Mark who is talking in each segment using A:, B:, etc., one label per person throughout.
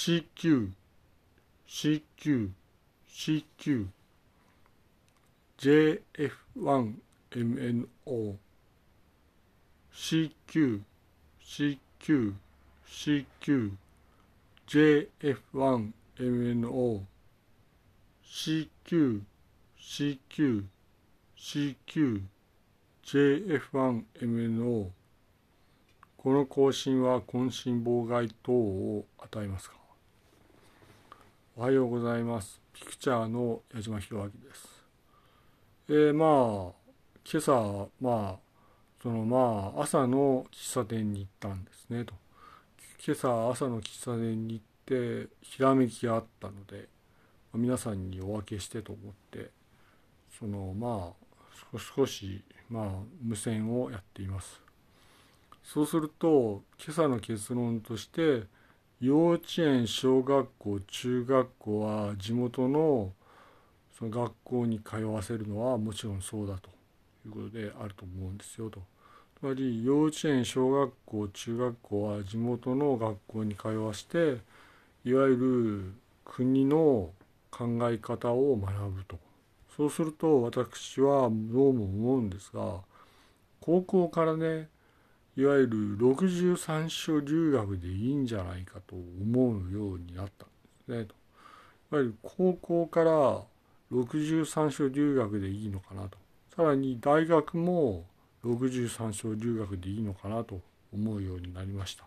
A: CQ CQ CQ JF1MNO CQ CQ CQ JF1MNO CQ CQ CQ JF1MNO この更新は渾身妨害等を与えますかおはようございます。ピクチャーの矢島博明です。えー、まあ今朝まあそのまあ朝の喫茶店に行ったんですねと。今朝朝の喫茶店に行ってひらめきがあったので皆さんにお分けしてと思ってそのまあ少しまあ無線をやっています。そうすると今朝の結論として幼稚園小学校中学校は地元のその学校に通わせるのはもちろんそうだということであると思うんですよと。つまり幼稚園小学校中学校は地元の学校に通わせていわゆる国の考え方を学ぶとそうすると私はどうも思うんですが高校からねいわゆる63所留学でいいんじゃないかと思うようになったんですね。いわゆる高校から63所留学でいいのかなと。さらに大学も63所留学でいいのかなと思うようになりました。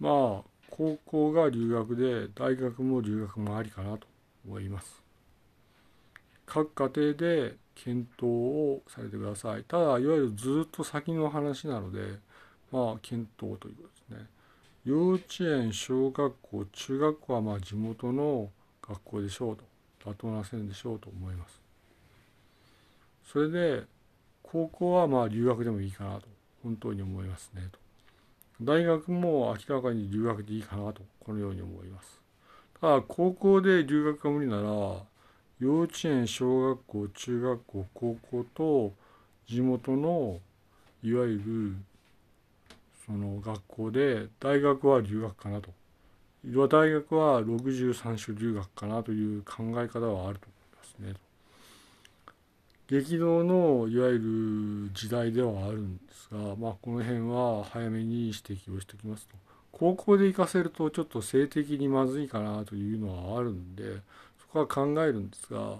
A: まあ高校が留学で大学も留学もありかなと思います。各家庭で検討をされてください。ただ、いわゆるずっと先の話なので、まあ、検討ということですね。幼稚園、小学校、中学校はまあ地元の学校でしょうと。妥当な線でしょうと思います。それで、高校はまあ留学でもいいかなと、本当に思いますねと。大学も明らかに留学でいいかなと、このように思います。ただ、高校で留学が無理なら、幼稚園小学校中学校高校と地元のいわゆるその学校で大学は留学かなと大学は63種留学かなという考え方はあると思いますね。激動のいわゆる時代ではあるんですが、まあ、この辺は早めに指摘をしておきますと高校で行かせるとちょっと性的にまずいかなというのはあるんでは考えるんですが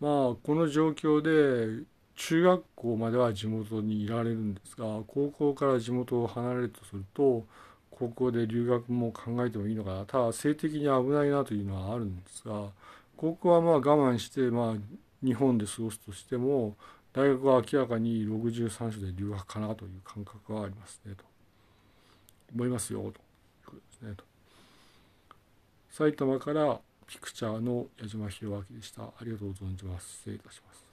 A: まあこの状況で中学校までは地元にいられるんですが高校から地元を離れるとすると高校で留学も考えてもいいのかな。ただ性的に危ないなというのはあるんですが高校はまあ我慢してまあ日本で過ごすとしても大学は明らかに63所で留学かなという感覚はありますねと。思いますよということですねと。埼玉からピクチャーの矢島博明でした。ありがとう存じます。失礼いたします。